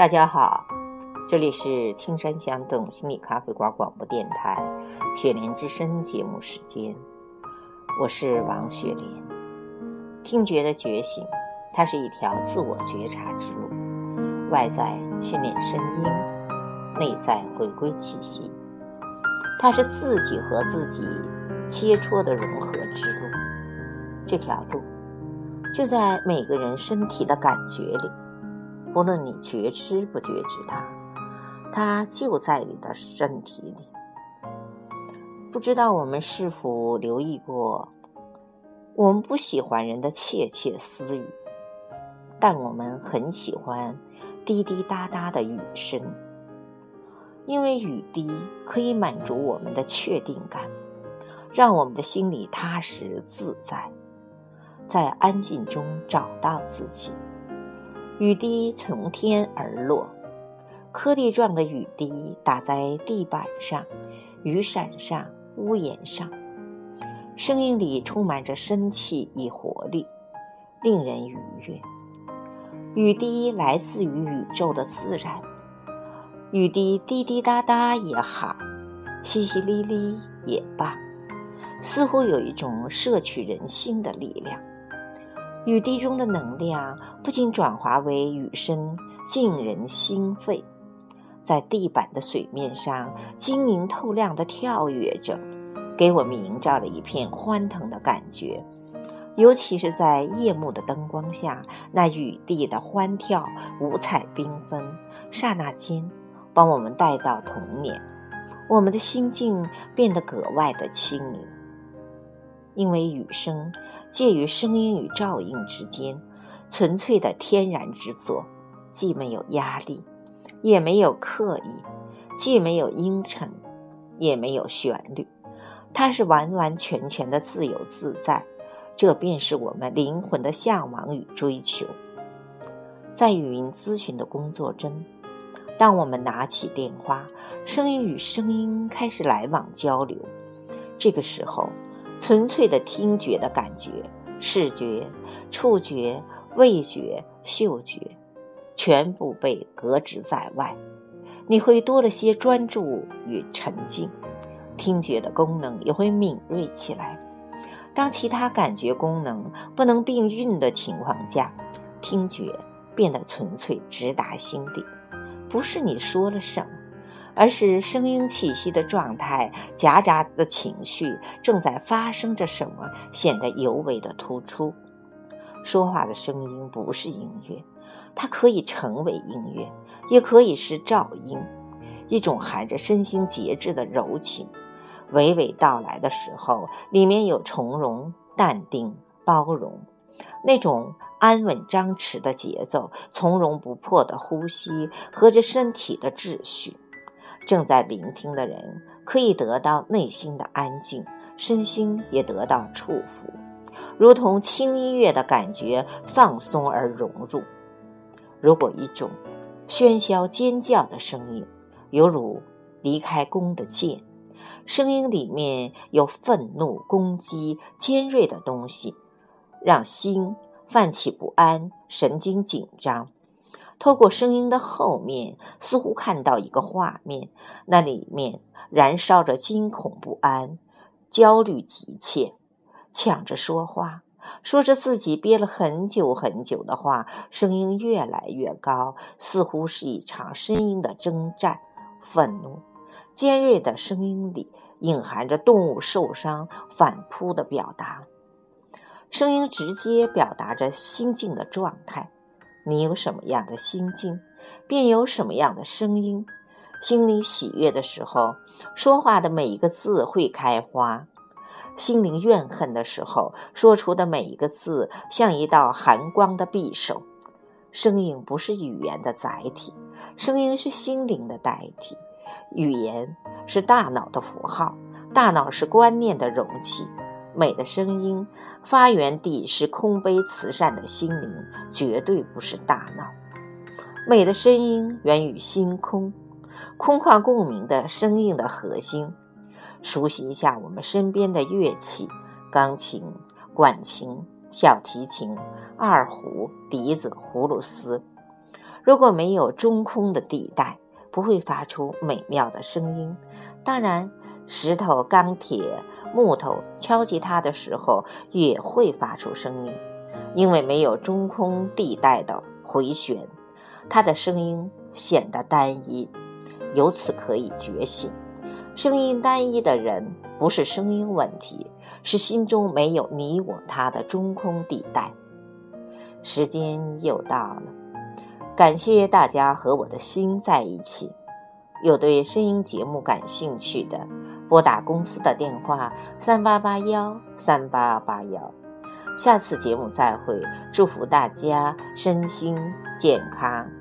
大家好，这里是青山香动心理咖啡馆广播电台雪莲之声节目时间，我是王雪莲。听觉的觉醒，它是一条自我觉察之路，外在训练声音，内在回归气息，它是自己和自己切磋的融合之路。这条路就在每个人身体的感觉里。不论你觉知不觉知它，它就在你的身体里。不知道我们是否留意过，我们不喜欢人的窃窃私语，但我们很喜欢滴滴答答的雨声，因为雨滴可以满足我们的确定感，让我们的心里踏实自在，在安静中找到自己。雨滴从天而落，颗粒状的雨滴打在地板上、雨伞上、屋檐上，声音里充满着生气与活力，令人愉悦。雨滴来自于宇宙的自然，雨滴滴滴答答也好，淅淅沥沥也罢，似乎有一种摄取人心的力量。雨滴中的能量不仅转化为雨声，沁人心肺，在地板的水面上晶莹透亮的跳跃着，给我们营造了一片欢腾的感觉。尤其是在夜幕的灯光下，那雨滴的欢跳，五彩缤纷，刹那间把我们带到童年，我们的心境变得格外的清明。因为雨声介于声音与噪音之间，纯粹的天然之作，既没有压力，也没有刻意，既没有阴沉，也没有旋律，它是完完全全的自由自在。这便是我们灵魂的向往与追求。在语音咨询的工作中，当我们拿起电话，声音与声音开始来往交流，这个时候。纯粹的听觉的感觉，视觉、触觉、味觉、嗅觉，全部被搁置在外。你会多了些专注与沉静，听觉的功能也会敏锐起来。当其他感觉功能不能并运的情况下，听觉变得纯粹直达心底，不是你说了什么。而是声音气息的状态，夹杂的情绪正在发生着什么，显得尤为的突出。说话的声音不是音乐，它可以成为音乐，也可以是噪音，一种含着身心节制的柔情，娓娓道来的时候，里面有从容、淡定、包容，那种安稳张弛的节奏，从容不迫的呼吸，和着身体的秩序。正在聆听的人可以得到内心的安静，身心也得到触抚，如同轻音乐的感觉放松而融入。如果一种喧嚣尖叫的声音，犹如离开弓的箭，声音里面有愤怒、攻击、尖锐的东西，让心泛起不安，神经紧张。透过声音的后面，似乎看到一个画面，那里面燃烧着惊恐不安、焦虑急切，抢着说话，说着自己憋了很久很久的话，声音越来越高，似乎是一场声音的征战。愤怒、尖锐的声音里隐含着动物受伤反扑的表达，声音直接表达着心境的状态。你有什么样的心境，便有什么样的声音。心里喜悦的时候，说话的每一个字会开花；心灵怨恨的时候，说出的每一个字像一道寒光的匕首。声音不是语言的载体，声音是心灵的代替。语言是大脑的符号，大脑是观念的容器。美的声音发源地是空杯慈善的心灵，绝对不是大脑。美的声音源于星空，空旷共鸣的声音的核心。熟悉一下我们身边的乐器：钢琴、管琴、小提琴、二胡、笛子、葫芦丝。如果没有中空的地带，不会发出美妙的声音。当然，石头、钢铁、木头敲击它的时候也会发出声音，因为没有中空地带的回旋，它的声音显得单一。由此可以觉醒，声音单一的人不是声音问题，是心中没有你我他的中空地带。时间又到了，感谢大家和我的心在一起。有对声音节目感兴趣的，拨打公司的电话三八八幺三八八幺。下次节目再会，祝福大家身心健康。